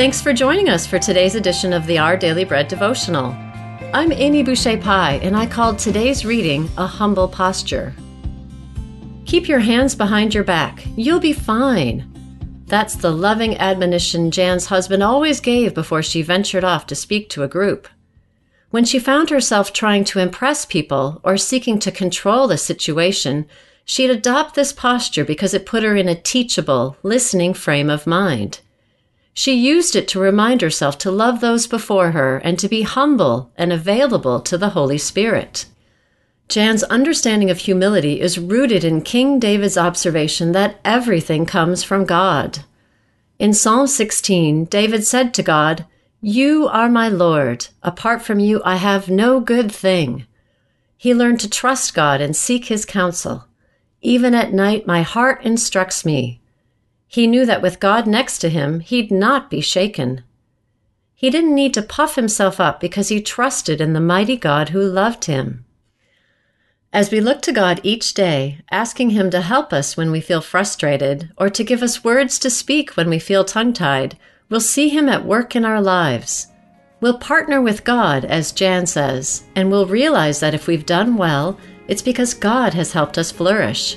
Thanks for joining us for today's edition of the Our Daily Bread devotional. I'm Amy Boucher Pye, and I called today's reading A Humble Posture. Keep your hands behind your back. You'll be fine. That's the loving admonition Jan's husband always gave before she ventured off to speak to a group. When she found herself trying to impress people or seeking to control the situation, she'd adopt this posture because it put her in a teachable, listening frame of mind. She used it to remind herself to love those before her and to be humble and available to the Holy Spirit. Jan's understanding of humility is rooted in King David's observation that everything comes from God. In Psalm 16, David said to God, you are my Lord. Apart from you, I have no good thing. He learned to trust God and seek his counsel. Even at night, my heart instructs me. He knew that with God next to him, he'd not be shaken. He didn't need to puff himself up because he trusted in the mighty God who loved him. As we look to God each day, asking Him to help us when we feel frustrated or to give us words to speak when we feel tongue tied, We'll see Him at work in our lives. We'll partner with God, as Jan says, and we'll realize that if we've done well, it's because God has helped us flourish.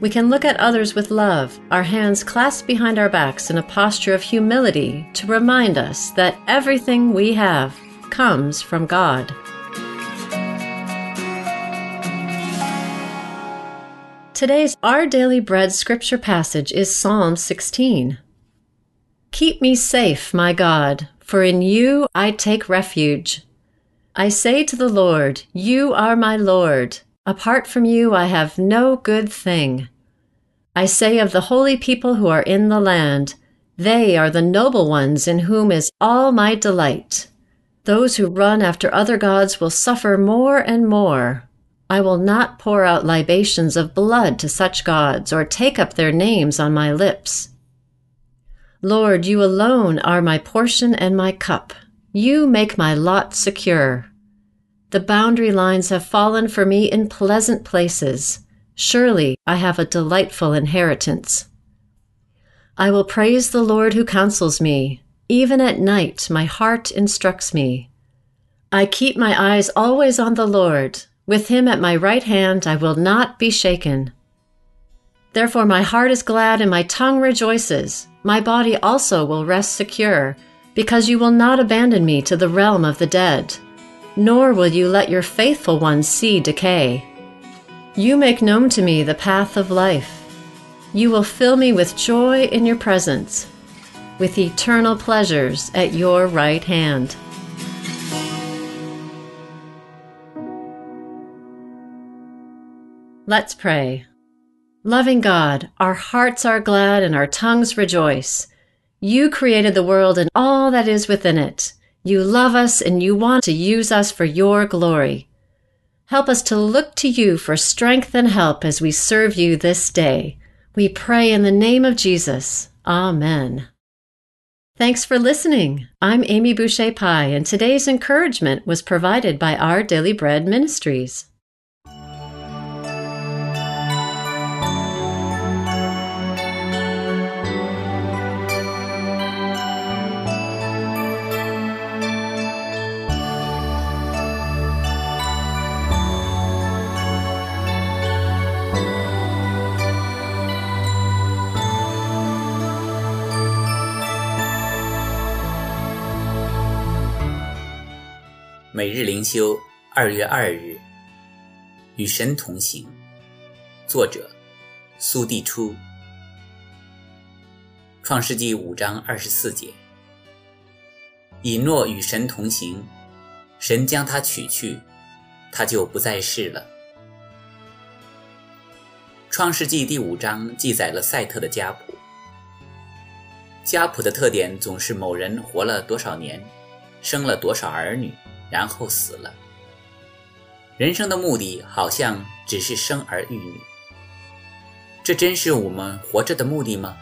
We can look at others with love, our hands clasped behind our backs in a posture of humility to remind us that everything we have comes from God. Today's Our Daily Bread scripture passage is Psalm 16. Keep me safe, my God, for in you I take refuge. I say to the Lord, You are my Lord. Apart from you, I have no good thing. I say of the holy people who are in the land, They are the noble ones in whom is all my delight. Those who run after other gods will suffer more and more. I will not pour out libations of blood to such gods or take up their names on my lips. Lord, you alone are my portion and my cup. You make my lot secure. The boundary lines have fallen for me in pleasant places. Surely I have a delightful inheritance. I will praise the Lord who counsels me. Even at night, my heart instructs me. I keep my eyes always on the Lord. With him at my right hand, I will not be shaken. Therefore, my heart is glad and my tongue rejoices my body also will rest secure, because you will not abandon me to the realm of the dead, nor will you let your faithful ones see decay. You make known to me the path of life. You will fill me with joy in your presence, with eternal pleasures at your right hand. Let's pray. Loving God, our hearts are glad and our tongues rejoice. You created the world and all that is within it. You love us and you want to use us for your glory. Help us to look to you for strength and help as we serve you this day. We pray in the name of Jesus. Amen. Thanks for listening. I'm Amy Boucher Pye, and today's encouragement was provided by Our Daily Bread Ministries. 每日灵修，二月二日，与神同行。作者：苏地初。创世纪五章二十四节。以诺与神同行，神将他取去，他就不再世了。创世纪第五章记载了赛特的家谱。家谱的特点总是某人活了多少年，生了多少儿女。然后死了。人生的目的好像只是生儿育女，这真是我们活着的目的吗？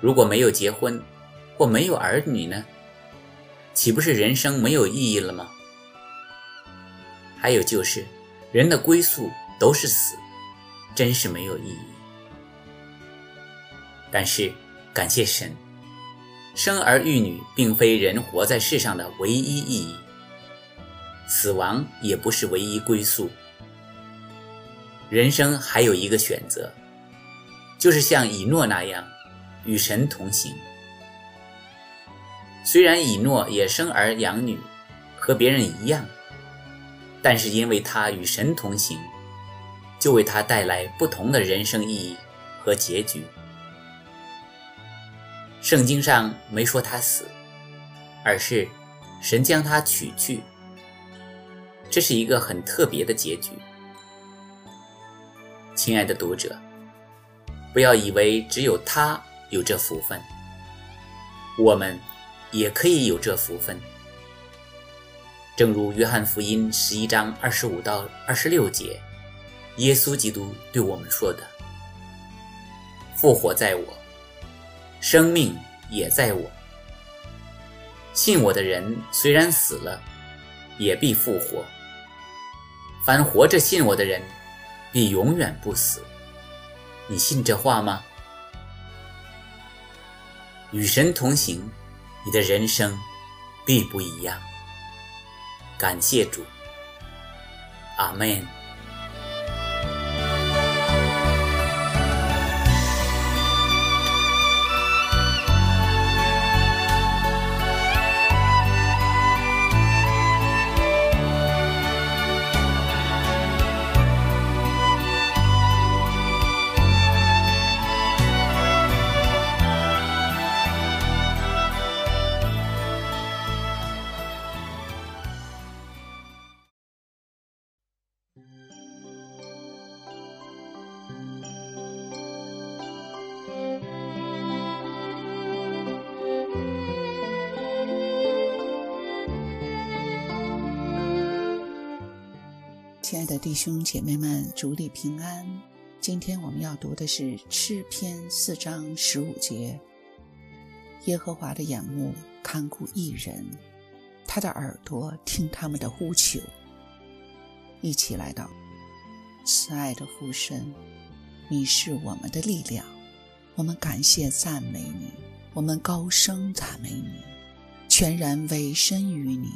如果没有结婚，或没有儿女呢？岂不是人生没有意义了吗？还有就是，人的归宿都是死，真是没有意义。但是，感谢神，生儿育女并非人活在世上的唯一意义，死亡也不是唯一归宿。人生还有一个选择，就是像以诺那样与神同行。虽然以诺也生儿养女，和别人一样，但是因为他与神同行，就为他带来不同的人生意义和结局。圣经上没说他死，而是神将他取去。这是一个很特别的结局。亲爱的读者，不要以为只有他有这福分，我们也可以有这福分。正如约翰福音十一章二十五到二十六节，耶稣基督对我们说的：“复活在我。”生命也在我。信我的人虽然死了，也必复活。凡活着信我的人，必永远不死。你信这话吗？与神同行，你的人生必不一样。感谢主，阿门。爱的弟兄姐妹们，主里平安。今天我们要读的是诗篇四章十五节。耶和华的眼目看顾一人，他的耳朵听他们的呼求。一起来到，慈爱的父神，你是我们的力量，我们感谢赞美你，我们高声赞美你，全然委身于你。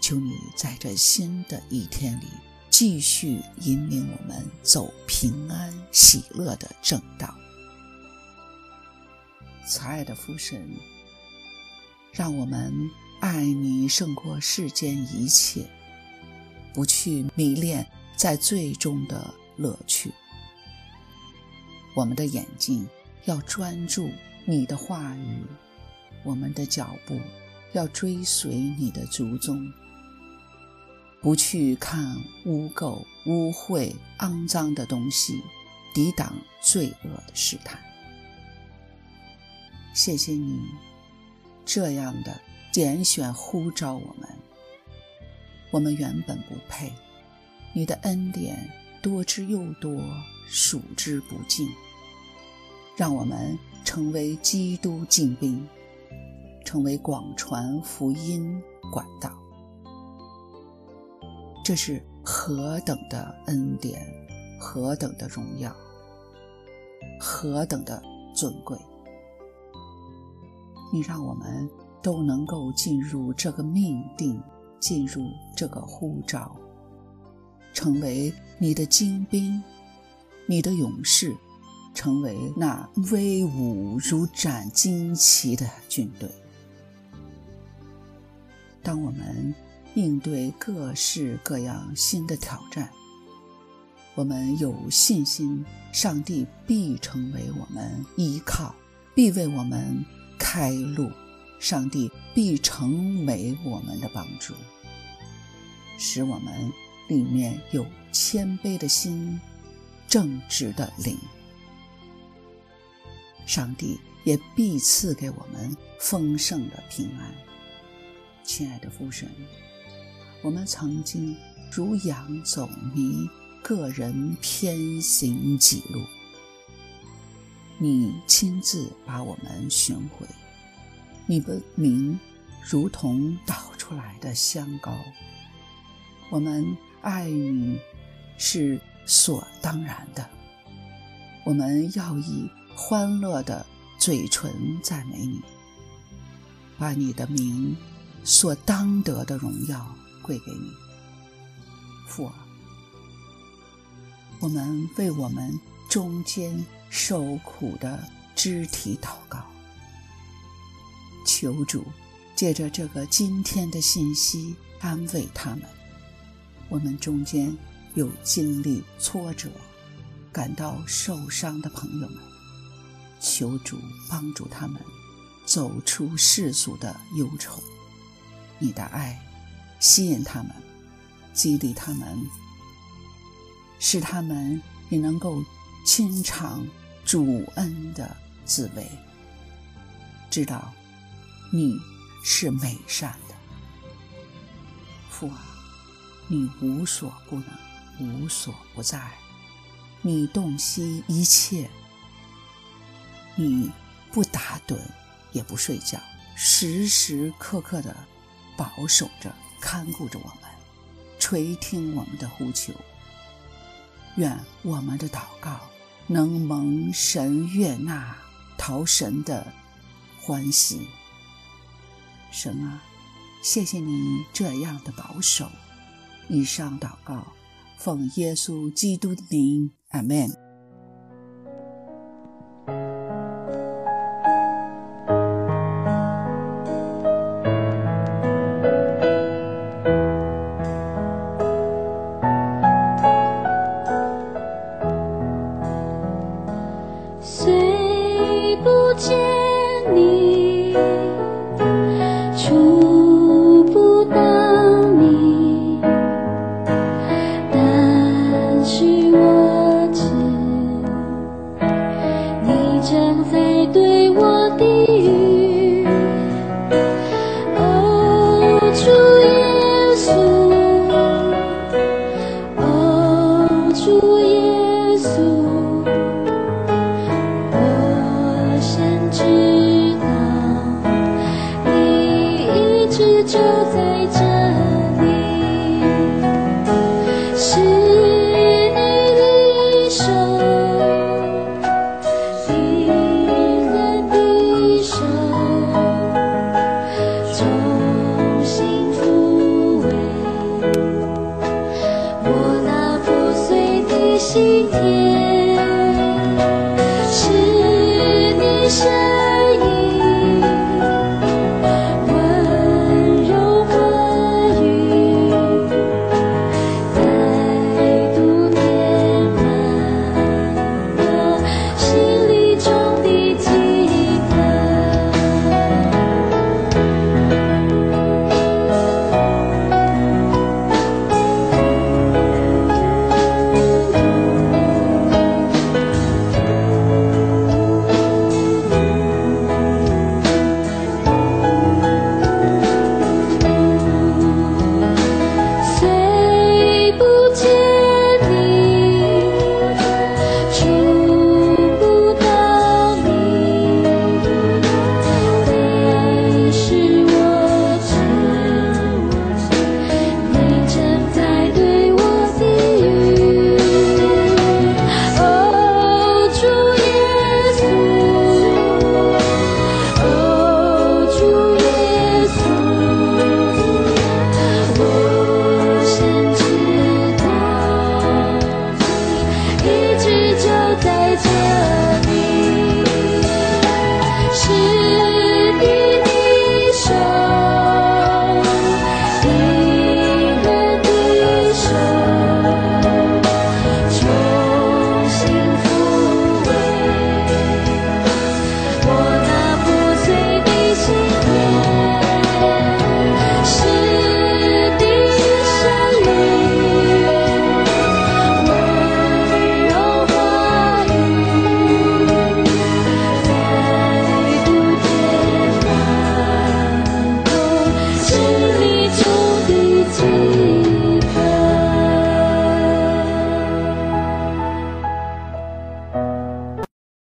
求你在这新的一天里。继续引领我们走平安喜乐的正道。慈爱的父神，让我们爱你胜过世间一切，不去迷恋在最终的乐趣。我们的眼睛要专注你的话语，我们的脚步要追随你的足踪。不去看污垢、污秽、肮脏的东西，抵挡罪恶的试探。谢谢你这样的拣选呼召我们。我们原本不配，你的恩典多之又多，数之不尽。让我们成为基督精兵，成为广传福音管道。这是何等的恩典，何等的荣耀，何等的尊贵！你让我们都能够进入这个命定，进入这个呼召，成为你的精兵，你的勇士，成为那威武如斩旌旗的军队。当我们。应对各式各样新的挑战，我们有信心，上帝必成为我们依靠，必为我们开路，上帝必成为我们的帮助，使我们里面有谦卑的心，正直的灵，上帝也必赐给我们丰盛的平安。亲爱的父神。我们曾经如羊走迷，个人偏行己路。你亲自把我们寻回，你的名如同倒出来的香膏。我们爱你是所当然的，我们要以欢乐的嘴唇赞美你，把你的名所当得的荣耀会给你，父啊！我们为我们中间受苦的肢体祷告，求主借着这个今天的信息安慰他们。我们中间有经历挫折、感到受伤的朋友们，求主帮助他们走出世俗的忧愁。你的爱吸引他们，激励他们。使他们也能够亲尝主恩的滋味，知道你是美善的父啊，你无所不能，无所不在，你洞悉一切，你不打盹也不睡觉，时时刻刻的保守着、看顾着我们，垂听我们的呼求。愿我们的祷告能蒙神悦纳，讨神的欢喜。神啊，谢谢你这样的保守。以上祷告，奉耶稣基督的名，阿门。